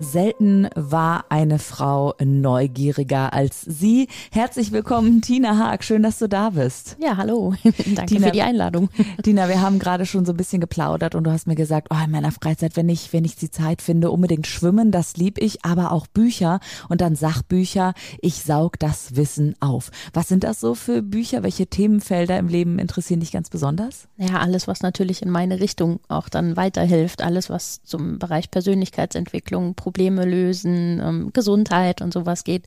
Selten war eine Frau neugieriger als sie. Herzlich willkommen, Tina Haag. Schön, dass du da bist. Ja, hallo. Danke Tina, für die Einladung. Tina, wir haben gerade schon so ein bisschen geplaudert und du hast mir gesagt, oh, in meiner Freizeit, wenn ich, wenn ich die Zeit finde, unbedingt schwimmen, das lieb ich, aber auch Bücher und dann Sachbücher. Ich saug das Wissen auf. Was sind das so für Bücher? Welche Themenfelder im Leben interessieren dich ganz besonders? Ja, alles, was natürlich in meine Richtung auch dann weiterhilft. Alles, was zum Bereich Persönlichkeitsentwicklung, Probleme lösen, ähm, Gesundheit und sowas geht.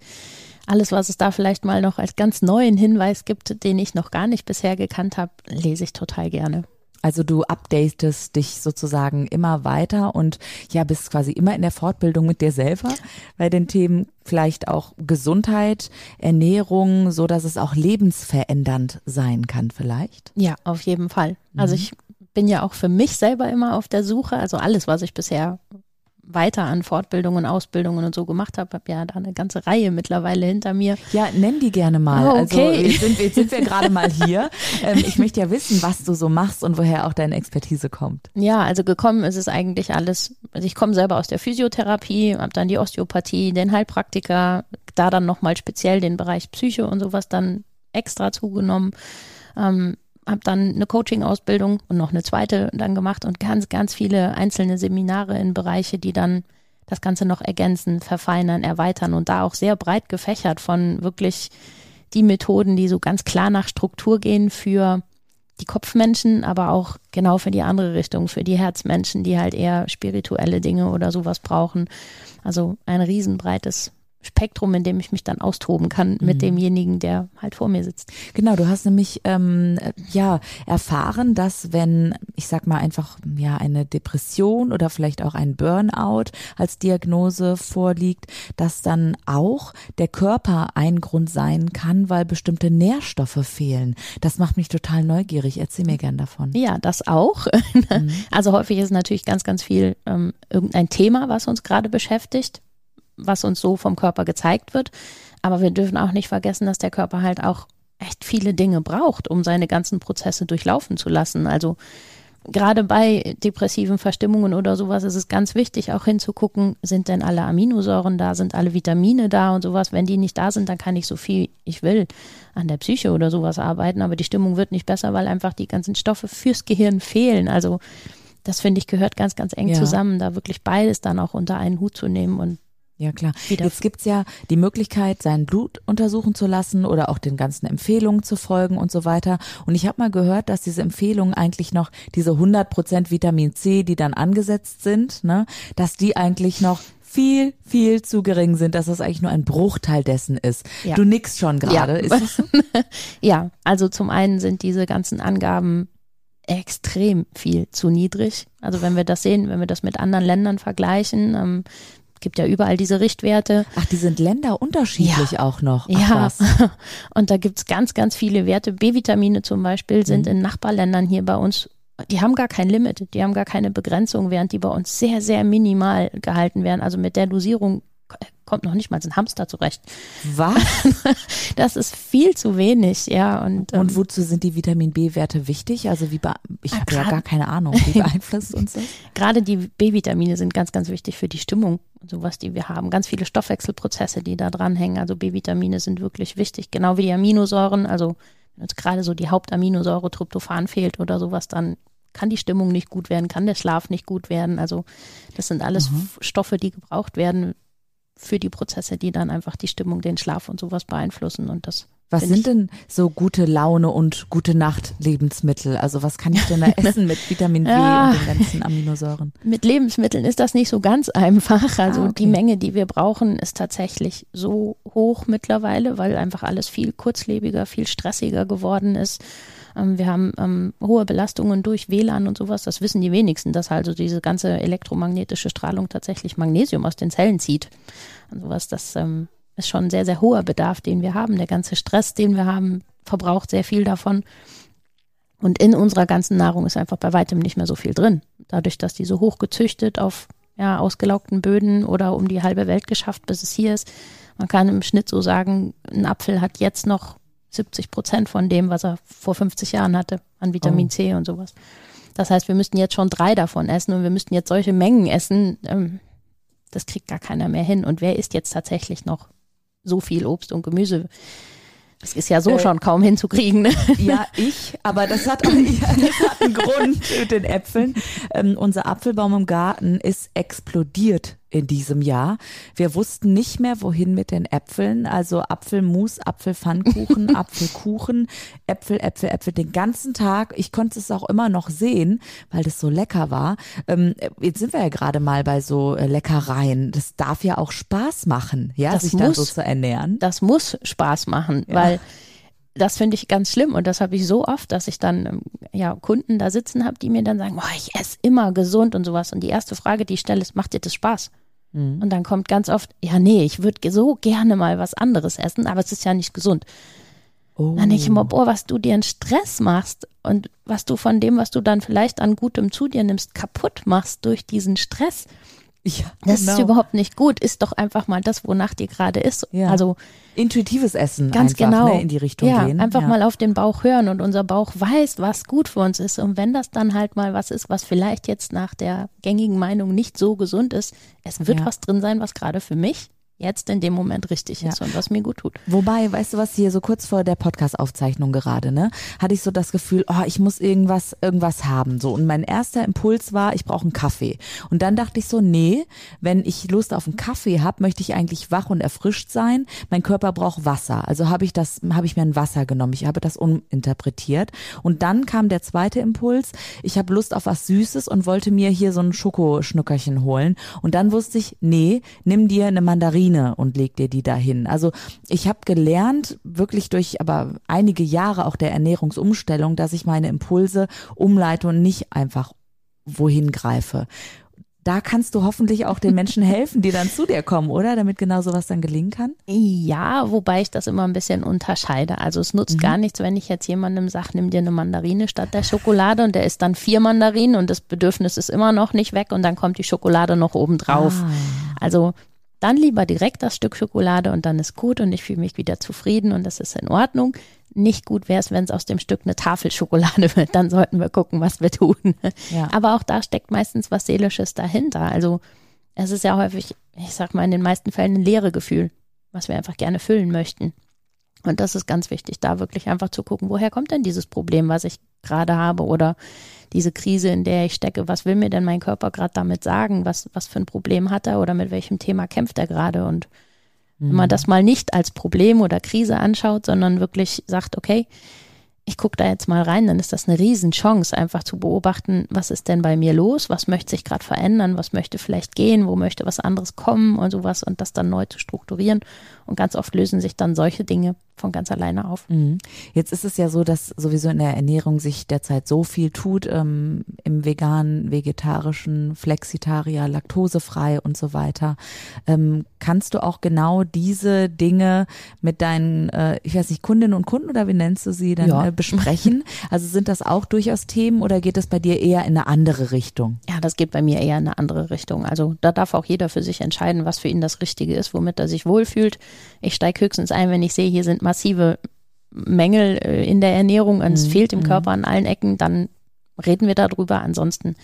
Alles, was es da vielleicht mal noch als ganz neuen Hinweis gibt, den ich noch gar nicht bisher gekannt habe, lese ich total gerne. Also du updatest dich sozusagen immer weiter und ja, bist quasi immer in der Fortbildung mit dir selber bei den Themen vielleicht auch Gesundheit, Ernährung, so dass es auch lebensverändernd sein kann vielleicht. Ja, auf jeden Fall. Also mhm. ich bin ja auch für mich selber immer auf der Suche. Also alles, was ich bisher weiter an Fortbildungen, Ausbildungen und so gemacht habe. Habe ja da eine ganze Reihe mittlerweile hinter mir. Ja, nenn die gerne mal. Oh, okay. Also jetzt sind, jetzt sind wir gerade mal hier. Ähm, ich möchte ja wissen, was du so machst und woher auch deine Expertise kommt. Ja, also gekommen ist es eigentlich alles. Also ich komme selber aus der Physiotherapie, habe dann die Osteopathie, den Heilpraktiker, da dann nochmal speziell den Bereich Psyche und sowas dann extra zugenommen. Ähm, habe dann eine Coaching-Ausbildung und noch eine zweite dann gemacht und ganz, ganz viele einzelne Seminare in Bereiche, die dann das Ganze noch ergänzen, verfeinern, erweitern und da auch sehr breit gefächert von wirklich die Methoden, die so ganz klar nach Struktur gehen für die Kopfmenschen, aber auch genau für die andere Richtung, für die Herzmenschen, die halt eher spirituelle Dinge oder sowas brauchen. Also ein riesenbreites Spektrum, in dem ich mich dann austoben kann mit mhm. demjenigen, der halt vor mir sitzt. Genau, du hast nämlich ähm, ja erfahren, dass wenn ich sag mal einfach ja eine Depression oder vielleicht auch ein Burnout als Diagnose vorliegt, dass dann auch der Körper ein Grund sein kann, weil bestimmte Nährstoffe fehlen. Das macht mich total neugierig. Erzähl mir gern davon. Ja, das auch. Mhm. Also häufig ist natürlich ganz, ganz viel ähm, irgendein Thema, was uns gerade beschäftigt was uns so vom Körper gezeigt wird. Aber wir dürfen auch nicht vergessen, dass der Körper halt auch echt viele Dinge braucht, um seine ganzen Prozesse durchlaufen zu lassen. Also gerade bei depressiven Verstimmungen oder sowas ist es ganz wichtig, auch hinzugucken, sind denn alle Aminosäuren da, sind alle Vitamine da und sowas. Wenn die nicht da sind, dann kann ich so viel ich will an der Psyche oder sowas arbeiten, aber die Stimmung wird nicht besser, weil einfach die ganzen Stoffe fürs Gehirn fehlen. Also das finde ich gehört ganz, ganz eng ja. zusammen, da wirklich beides dann auch unter einen Hut zu nehmen und ja, klar. Jetzt gibt's ja die Möglichkeit, sein Blut untersuchen zu lassen oder auch den ganzen Empfehlungen zu folgen und so weiter. Und ich habe mal gehört, dass diese Empfehlungen eigentlich noch diese 100 Prozent Vitamin C, die dann angesetzt sind, ne, dass die eigentlich noch viel, viel zu gering sind, dass das eigentlich nur ein Bruchteil dessen ist. Ja. Du nickst schon gerade. Ja. So? ja, also zum einen sind diese ganzen Angaben extrem viel zu niedrig. Also wenn wir das sehen, wenn wir das mit anderen Ländern vergleichen, ähm, gibt ja überall diese Richtwerte. Ach, die sind länderunterschiedlich ja. auch noch. Ach, ja, und da gibt's ganz, ganz viele Werte. B-Vitamine zum Beispiel sind mhm. in Nachbarländern hier bei uns, die haben gar kein Limit, die haben gar keine Begrenzung, während die bei uns sehr, sehr minimal gehalten werden. Also mit der Dosierung kommt noch nicht mal ein Hamster zurecht. Was? Das ist viel zu wenig, ja. Und, und ähm, wozu sind die Vitamin B-Werte wichtig? Also wie ich habe ja gar keine Ahnung, wie beeinflusst uns das? Gerade die B-Vitamine sind ganz, ganz wichtig für die Stimmung, sowas, die wir haben. Ganz viele Stoffwechselprozesse, die da dranhängen. Also B-Vitamine sind wirklich wichtig, genau wie die Aminosäuren. Also wenn uns gerade so die Hauptaminosäure Tryptophan fehlt oder sowas, dann kann die Stimmung nicht gut werden, kann der Schlaf nicht gut werden. Also das sind alles mhm. Stoffe, die gebraucht werden für die Prozesse, die dann einfach die Stimmung, den Schlaf und sowas beeinflussen. Und das Was sind denn so gute Laune und gute Nacht Lebensmittel? Also was kann ich denn da essen mit Vitamin W ja, und den ganzen Aminosäuren? Mit Lebensmitteln ist das nicht so ganz einfach. Also ah, okay. die Menge, die wir brauchen, ist tatsächlich so hoch mittlerweile, weil einfach alles viel kurzlebiger, viel stressiger geworden ist. Ähm, wir haben ähm, hohe Belastungen durch WLAN und sowas. Das wissen die wenigsten, dass also diese ganze elektromagnetische Strahlung tatsächlich Magnesium aus den Zellen zieht. Und sowas, das ähm, ist schon ein sehr, sehr hoher Bedarf, den wir haben. Der ganze Stress, den wir haben, verbraucht sehr viel davon. Und in unserer ganzen Nahrung ist einfach bei weitem nicht mehr so viel drin. Dadurch, dass die so hoch gezüchtet auf ja, ausgelaugten Böden oder um die halbe Welt geschafft, bis es hier ist. Man kann im Schnitt so sagen, ein Apfel hat jetzt noch 70 Prozent von dem, was er vor 50 Jahren hatte, an Vitamin oh. C und sowas. Das heißt, wir müssten jetzt schon drei davon essen und wir müssten jetzt solche Mengen essen. Ähm, das kriegt gar keiner mehr hin. Und wer isst jetzt tatsächlich noch so viel Obst und Gemüse. Das ist ja so äh, schon kaum hinzukriegen. Ne? Ja, ich, aber das hat auch ja, das hat einen Grund mit den Äpfeln. Ähm, unser Apfelbaum im Garten ist explodiert in diesem Jahr. Wir wussten nicht mehr, wohin mit den Äpfeln. Also Apfelmus, Apfelpfannkuchen, Apfelkuchen, Äpfel, Äpfel, Äpfel den ganzen Tag. Ich konnte es auch immer noch sehen, weil das so lecker war. Ähm, jetzt sind wir ja gerade mal bei so äh, Leckereien. Das darf ja auch Spaß machen, ja, das sich muss, dann so zu ernähren. Das muss Spaß machen, ja. weil das finde ich ganz schlimm und das habe ich so oft, dass ich dann ähm, ja Kunden da sitzen habe, die mir dann sagen, oh, ich esse immer gesund und sowas. Und die erste Frage, die ich stelle, ist, macht dir das Spaß? Mhm. Und dann kommt ganz oft, ja, nee, ich würde so gerne mal was anderes essen, aber es ist ja nicht gesund. Oh. Dann denke ich immer, boah, was du dir einen Stress machst und was du von dem, was du dann vielleicht an Gutem zu dir nimmst, kaputt machst durch diesen Stress. Ja, das genau. ist überhaupt nicht gut. Ist doch einfach mal das, wonach dir gerade ist. Ja. Also intuitives Essen ganz einfach, genau ne, in die Richtung ja, gehen. Einfach ja. mal auf den Bauch hören und unser Bauch weiß, was gut für uns ist. Und wenn das dann halt mal was ist, was vielleicht jetzt nach der gängigen Meinung nicht so gesund ist, es wird was drin sein, was gerade für mich jetzt in dem Moment richtig ist ja. und was mir gut tut. Wobei, weißt du was, hier so kurz vor der Podcast-Aufzeichnung gerade, ne, hatte ich so das Gefühl, oh, ich muss irgendwas, irgendwas haben, so. Und mein erster Impuls war, ich brauche einen Kaffee. Und dann dachte ich so, nee, wenn ich Lust auf einen Kaffee habe, möchte ich eigentlich wach und erfrischt sein. Mein Körper braucht Wasser. Also habe ich das, habe ich mir ein Wasser genommen. Ich habe das uminterpretiert. Und dann kam der zweite Impuls, ich habe Lust auf was Süßes und wollte mir hier so ein Schokoschnückerchen holen. Und dann wusste ich, nee, nimm dir eine Mandarine Vitamine und leg dir die dahin. Also ich habe gelernt, wirklich durch aber einige Jahre auch der Ernährungsumstellung, dass ich meine Impulse umleite und nicht einfach wohin greife. Da kannst du hoffentlich auch den Menschen helfen, die dann zu dir kommen, oder? Damit genau sowas dann gelingen kann? Ja, wobei ich das immer ein bisschen unterscheide. Also es nutzt mhm. gar nichts, wenn ich jetzt jemandem sage, nimm dir eine Mandarine statt der Schokolade und der isst dann vier Mandarinen und das Bedürfnis ist immer noch nicht weg und dann kommt die Schokolade noch oben drauf. Ah. Also dann lieber direkt das Stück Schokolade und dann ist gut und ich fühle mich wieder zufrieden und das ist in Ordnung. Nicht gut wäre es, wenn es aus dem Stück eine Tafel Schokolade wird. Dann sollten wir gucken, was wir tun. Ja. Aber auch da steckt meistens was Seelisches dahinter. Also es ist ja häufig, ich sag mal, in den meisten Fällen ein leere Gefühl, was wir einfach gerne füllen möchten. Und das ist ganz wichtig, da wirklich einfach zu gucken, woher kommt denn dieses Problem, was ich gerade habe oder diese Krise, in der ich stecke, was will mir denn mein Körper gerade damit sagen? Was, was für ein Problem hat er oder mit welchem Thema kämpft er gerade? Und mhm. wenn man mhm. das mal nicht als Problem oder Krise anschaut, sondern wirklich sagt, okay, ich gucke da jetzt mal rein, dann ist das eine Riesenchance, einfach zu beobachten, was ist denn bei mir los, was möchte sich gerade verändern, was möchte vielleicht gehen, wo möchte was anderes kommen und sowas und das dann neu zu strukturieren. Und ganz oft lösen sich dann solche Dinge von ganz alleine auf. Mhm. Jetzt ist es ja so, dass sowieso in der Ernährung sich derzeit so viel tut, ähm, im veganen, vegetarischen, Flexitarier, laktosefrei und so weiter. Ähm, kannst du auch genau diese Dinge mit deinen, äh, ich weiß nicht, Kundinnen und Kunden oder wie nennst du sie dann ja. äh, besprechen? Also sind das auch durchaus Themen oder geht es bei dir eher in eine andere Richtung? Ja, das geht bei mir eher in eine andere Richtung. Also da darf auch jeder für sich entscheiden, was für ihn das Richtige ist, womit er sich wohlfühlt. Ich steige höchstens ein, wenn ich sehe, hier sind massive Mängel äh, in der Ernährung und es mhm. fehlt im mhm. Körper an allen Ecken, dann reden wir darüber. Ansonsten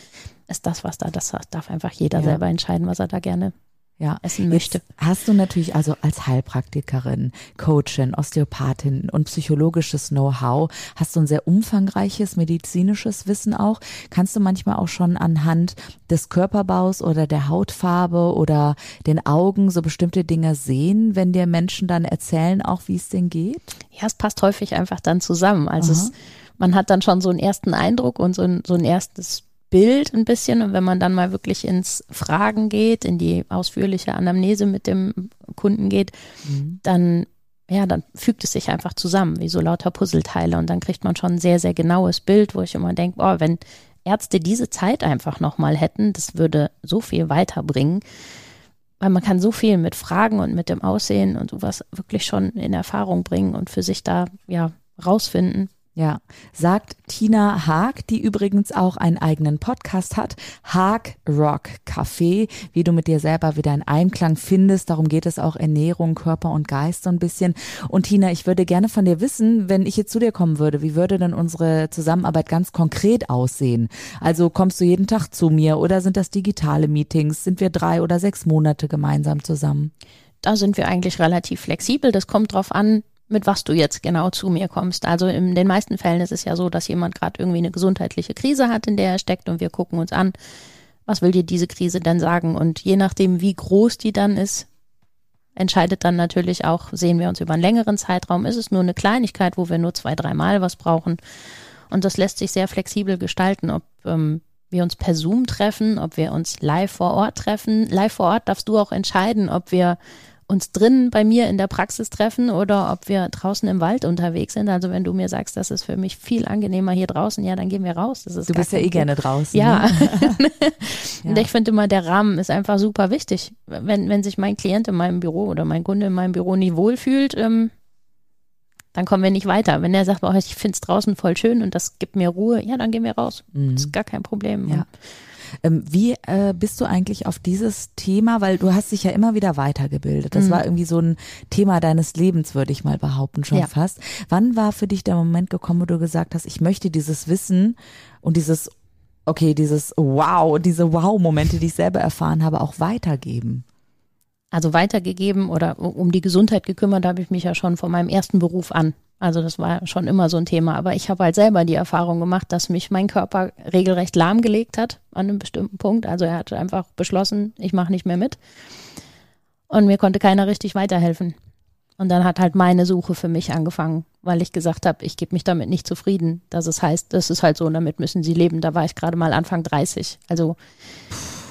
ist das, was da, das darf einfach jeder ja. selber entscheiden, was er da gerne ja. essen möchte. Jetzt hast du natürlich also als Heilpraktikerin, Coachin, Osteopathin und psychologisches Know-how, hast du ein sehr umfangreiches medizinisches Wissen auch. Kannst du manchmal auch schon anhand des Körperbaus oder der Hautfarbe oder den Augen so bestimmte Dinge sehen, wenn dir Menschen dann erzählen, auch wie es denen geht? Ja, es passt häufig einfach dann zusammen. Also es, man hat dann schon so einen ersten Eindruck und so ein, so ein erstes Bild ein bisschen. Und wenn man dann mal wirklich ins Fragen geht, in die ausführliche Anamnese mit dem Kunden geht, mhm. dann ja, dann fügt es sich einfach zusammen, wie so lauter Puzzleteile. Und dann kriegt man schon ein sehr, sehr genaues Bild, wo ich immer denke, oh, wenn Ärzte diese Zeit einfach nochmal hätten, das würde so viel weiterbringen. Weil man kann so viel mit Fragen und mit dem Aussehen und sowas wirklich schon in Erfahrung bringen und für sich da ja rausfinden, ja, sagt Tina Haag, die übrigens auch einen eigenen Podcast hat, Haag Rock Café, wie du mit dir selber wieder in Einklang findest. Darum geht es auch Ernährung, Körper und Geist so ein bisschen. Und Tina, ich würde gerne von dir wissen, wenn ich jetzt zu dir kommen würde, wie würde denn unsere Zusammenarbeit ganz konkret aussehen? Also kommst du jeden Tag zu mir oder sind das digitale Meetings? Sind wir drei oder sechs Monate gemeinsam zusammen? Da sind wir eigentlich relativ flexibel. Das kommt drauf an, mit was du jetzt genau zu mir kommst. Also in den meisten Fällen ist es ja so, dass jemand gerade irgendwie eine gesundheitliche Krise hat, in der er steckt und wir gucken uns an, was will dir diese Krise denn sagen? Und je nachdem, wie groß die dann ist, entscheidet dann natürlich auch, sehen wir uns über einen längeren Zeitraum, ist es nur eine Kleinigkeit, wo wir nur zwei, dreimal was brauchen. Und das lässt sich sehr flexibel gestalten, ob ähm, wir uns per Zoom treffen, ob wir uns live vor Ort treffen. Live vor Ort darfst du auch entscheiden, ob wir uns drinnen bei mir in der Praxis treffen oder ob wir draußen im Wald unterwegs sind. Also wenn du mir sagst, das ist für mich viel angenehmer hier draußen, ja, dann gehen wir raus. Das ist du bist ja eh gerne draußen. Ja. Ne? Und ich finde immer, der Rahmen ist einfach super wichtig. Wenn, wenn sich mein Klient in meinem Büro oder mein Kunde in meinem Büro nicht wohlfühlt, ähm, dann kommen wir nicht weiter. Wenn er sagt, oh, ich finde es draußen voll schön und das gibt mir Ruhe, ja, dann gehen wir raus. Mhm. Das ist gar kein Problem. Ja. Ähm, wie äh, bist du eigentlich auf dieses Thema, weil du hast dich ja immer wieder weitergebildet. Das mhm. war irgendwie so ein Thema deines Lebens, würde ich mal behaupten, schon ja. fast. Wann war für dich der Moment gekommen, wo du gesagt hast, ich möchte dieses Wissen und dieses, okay, dieses Wow, diese Wow-Momente, die ich selber erfahren habe, auch weitergeben? Also weitergegeben oder um die Gesundheit gekümmert habe ich mich ja schon von meinem ersten Beruf an. Also das war schon immer so ein Thema. Aber ich habe halt selber die Erfahrung gemacht, dass mich mein Körper regelrecht lahmgelegt hat an einem bestimmten Punkt. Also er hat einfach beschlossen, ich mache nicht mehr mit. Und mir konnte keiner richtig weiterhelfen. Und dann hat halt meine Suche für mich angefangen, weil ich gesagt habe, ich gebe mich damit nicht zufrieden. Dass es heißt, das ist halt so und damit müssen sie leben. Da war ich gerade mal Anfang 30. Also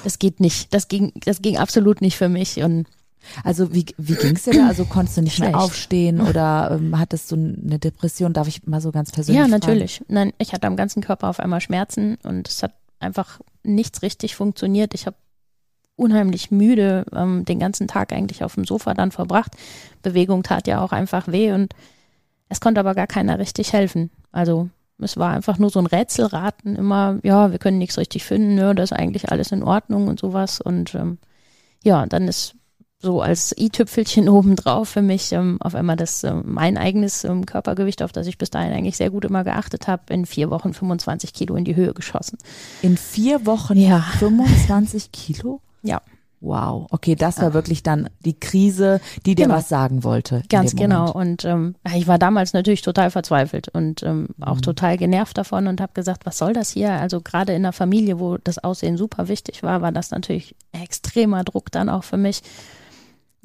das geht nicht. Das ging, das ging absolut nicht für mich. Und also wie, wie ging es dir da? Also konntest du nicht Schlecht. mehr aufstehen oder ähm, hattest du eine Depression? Darf ich mal so ganz persönlich Ja, natürlich. Fragen? Nein, ich hatte am ganzen Körper auf einmal Schmerzen und es hat einfach nichts richtig funktioniert. Ich habe unheimlich müde ähm, den ganzen Tag eigentlich auf dem Sofa dann verbracht. Bewegung tat ja auch einfach weh und es konnte aber gar keiner richtig helfen. Also es war einfach nur so ein Rätselraten immer, ja, wir können nichts richtig finden, ja, das ist eigentlich alles in Ordnung und sowas. Und ähm, ja, dann ist so als i-Tüpfelchen obendrauf für mich ähm, auf einmal das ähm, mein eigenes ähm, Körpergewicht, auf das ich bis dahin eigentlich sehr gut immer geachtet habe, in vier Wochen 25 Kilo in die Höhe geschossen. In vier Wochen ja. 25 Kilo? Ja. Wow, okay, das war wirklich dann die Krise, die dir genau. was sagen wollte. Ganz genau. Und ähm, ich war damals natürlich total verzweifelt und ähm, auch mhm. total genervt davon und habe gesagt, was soll das hier? Also gerade in einer Familie, wo das Aussehen super wichtig war, war das natürlich extremer Druck dann auch für mich.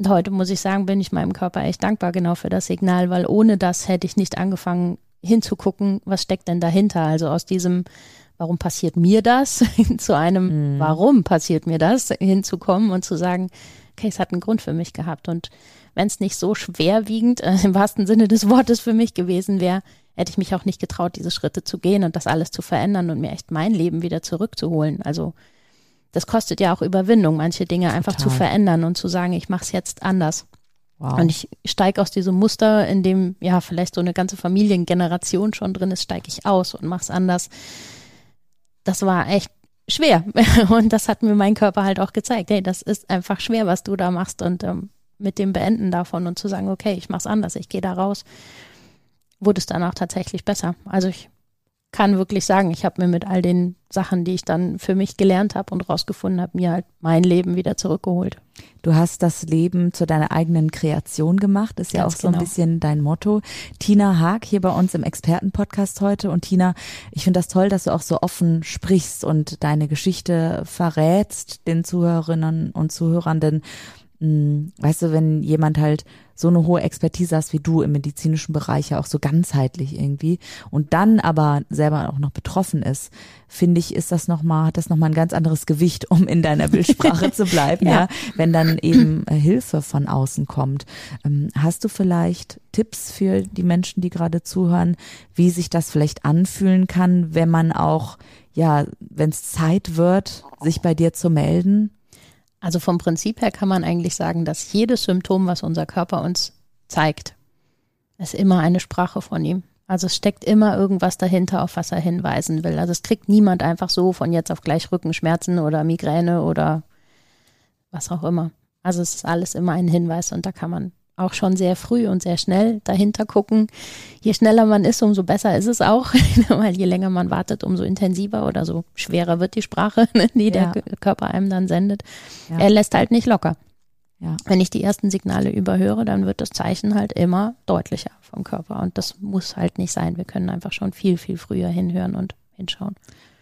Und heute muss ich sagen, bin ich meinem Körper echt dankbar genau für das Signal, weil ohne das hätte ich nicht angefangen hinzugucken, was steckt denn dahinter. Also aus diesem, warum passiert mir das, zu einem, mhm. warum passiert mir das, hinzukommen und zu sagen, okay, es hat einen Grund für mich gehabt. Und wenn es nicht so schwerwiegend, äh, im wahrsten Sinne des Wortes für mich gewesen wäre, hätte ich mich auch nicht getraut, diese Schritte zu gehen und das alles zu verändern und mir echt mein Leben wieder zurückzuholen. Also das kostet ja auch Überwindung, manche Dinge Total. einfach zu verändern und zu sagen, ich mache es jetzt anders. Wow. Und ich steige aus diesem Muster, in dem ja vielleicht so eine ganze Familiengeneration schon drin ist, steige ich aus und mache es anders. Das war echt schwer. Und das hat mir mein Körper halt auch gezeigt. Hey, das ist einfach schwer, was du da machst. Und ähm, mit dem Beenden davon und zu sagen, okay, ich mache es anders, ich gehe da raus, wurde es dann auch tatsächlich besser. Also ich kann wirklich sagen, ich habe mir mit all den Sachen, die ich dann für mich gelernt habe und rausgefunden habe, mir halt mein Leben wieder zurückgeholt. Du hast das Leben zu deiner eigenen Kreation gemacht, ist ja Ganz auch so genau. ein bisschen dein Motto. Tina Haag hier bei uns im Expertenpodcast heute. Und Tina, ich finde das toll, dass du auch so offen sprichst und deine Geschichte verrätst den Zuhörerinnen und Zuhörern, hm, weißt du, wenn jemand halt so eine hohe Expertise hast wie du im medizinischen Bereich, ja auch so ganzheitlich irgendwie und dann aber selber auch noch betroffen ist, finde ich, ist das nochmal, hat das nochmal ein ganz anderes Gewicht, um in deiner Bildsprache zu bleiben, ja. ja. wenn dann eben äh, Hilfe von außen kommt. Ähm, hast du vielleicht Tipps für die Menschen, die gerade zuhören, wie sich das vielleicht anfühlen kann, wenn man auch, ja, wenn es Zeit wird, sich bei dir zu melden? Also vom Prinzip her kann man eigentlich sagen, dass jedes Symptom, was unser Körper uns zeigt, ist immer eine Sprache von ihm. Also es steckt immer irgendwas dahinter, auf was er hinweisen will. Also es kriegt niemand einfach so von jetzt auf gleich Rückenschmerzen oder Migräne oder was auch immer. Also es ist alles immer ein Hinweis und da kann man auch schon sehr früh und sehr schnell dahinter gucken. Je schneller man ist, umso besser ist es auch, weil je länger man wartet, umso intensiver oder so schwerer wird die Sprache, ne, die ja. der Körper einem dann sendet. Ja. Er lässt halt nicht locker. Ja. Wenn ich die ersten Signale überhöre, dann wird das Zeichen halt immer deutlicher vom Körper und das muss halt nicht sein. Wir können einfach schon viel, viel früher hinhören und hinschauen.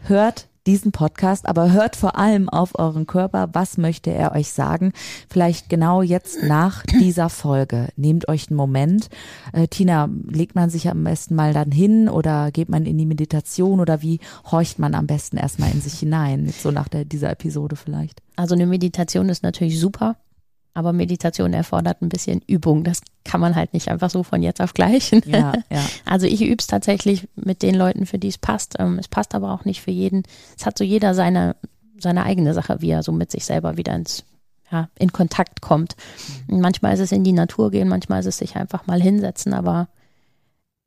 Hört diesen Podcast, aber hört vor allem auf euren Körper. Was möchte er euch sagen? Vielleicht genau jetzt nach dieser Folge. Nehmt euch einen Moment. Äh, Tina, legt man sich am besten mal dann hin oder geht man in die Meditation oder wie horcht man am besten erstmal in sich hinein? So nach der, dieser Episode vielleicht. Also eine Meditation ist natürlich super. Aber Meditation erfordert ein bisschen Übung. Das kann man halt nicht einfach so von jetzt auf gleich. Ja, ja. Also ich übe es tatsächlich mit den Leuten, für die es passt. Ähm, es passt aber auch nicht für jeden. Es hat so jeder seine, seine eigene Sache, wie er so mit sich selber wieder ins, ja, in Kontakt kommt. Und manchmal ist es in die Natur gehen, manchmal ist es sich einfach mal hinsetzen, aber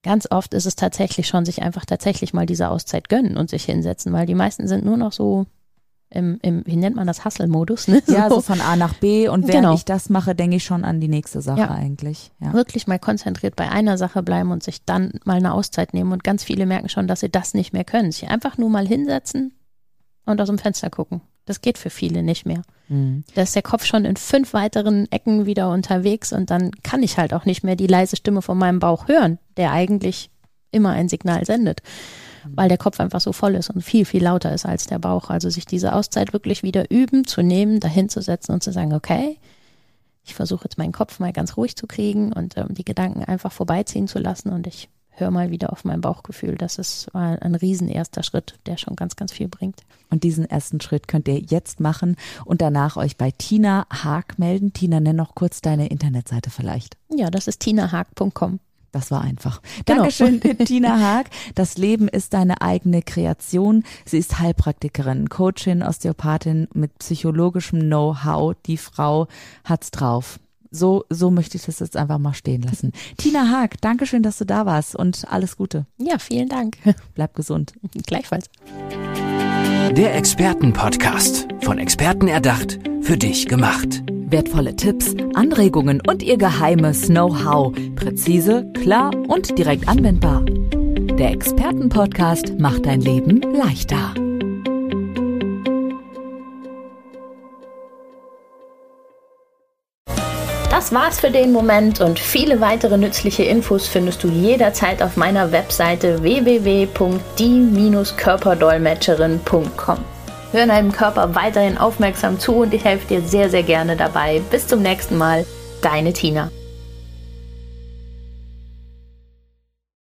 ganz oft ist es tatsächlich schon sich einfach tatsächlich mal diese Auszeit gönnen und sich hinsetzen, weil die meisten sind nur noch so im, im wie nennt man das, Hustle-Modus. Ne? So. Ja, so von A nach B und während genau. ich das mache, denke ich schon an die nächste Sache ja. eigentlich. Ja. Wirklich mal konzentriert bei einer Sache bleiben und sich dann mal eine Auszeit nehmen und ganz viele merken schon, dass sie das nicht mehr können. Sich einfach nur mal hinsetzen und aus dem Fenster gucken. Das geht für viele nicht mehr. Mhm. Da ist der Kopf schon in fünf weiteren Ecken wieder unterwegs und dann kann ich halt auch nicht mehr die leise Stimme von meinem Bauch hören, der eigentlich immer ein Signal sendet weil der Kopf einfach so voll ist und viel, viel lauter ist als der Bauch. Also sich diese Auszeit wirklich wieder üben, zu nehmen, dahin zu setzen und zu sagen, okay, ich versuche jetzt meinen Kopf mal ganz ruhig zu kriegen und ähm, die Gedanken einfach vorbeiziehen zu lassen und ich höre mal wieder auf mein Bauchgefühl. Das ist ein, ein riesen erster Schritt, der schon ganz, ganz viel bringt. Und diesen ersten Schritt könnt ihr jetzt machen und danach euch bei Tina Haag melden. Tina, nenn noch kurz deine Internetseite vielleicht. Ja, das ist tinahaag.com. Das war einfach. Genau. Dankeschön, Tina Haag. Das Leben ist deine eigene Kreation. Sie ist Heilpraktikerin, Coachin, Osteopathin mit psychologischem Know-how. Die Frau hat's drauf. So, so möchte ich das jetzt einfach mal stehen lassen. Tina Haag, Dankeschön, dass du da warst und alles Gute. Ja, vielen Dank. Bleib gesund. Gleichfalls. Der Expertenpodcast. Von Experten erdacht, für dich gemacht. Wertvolle Tipps, Anregungen und ihr geheimes Know-how. Präzise, klar und direkt anwendbar. Der Expertenpodcast macht dein Leben leichter. Das war's für den Moment und viele weitere nützliche Infos findest du jederzeit auf meiner Webseite www.die-körperdolmetscherin.com. Hör deinem Körper weiterhin aufmerksam zu und ich helfe dir sehr, sehr gerne dabei. Bis zum nächsten Mal, deine Tina.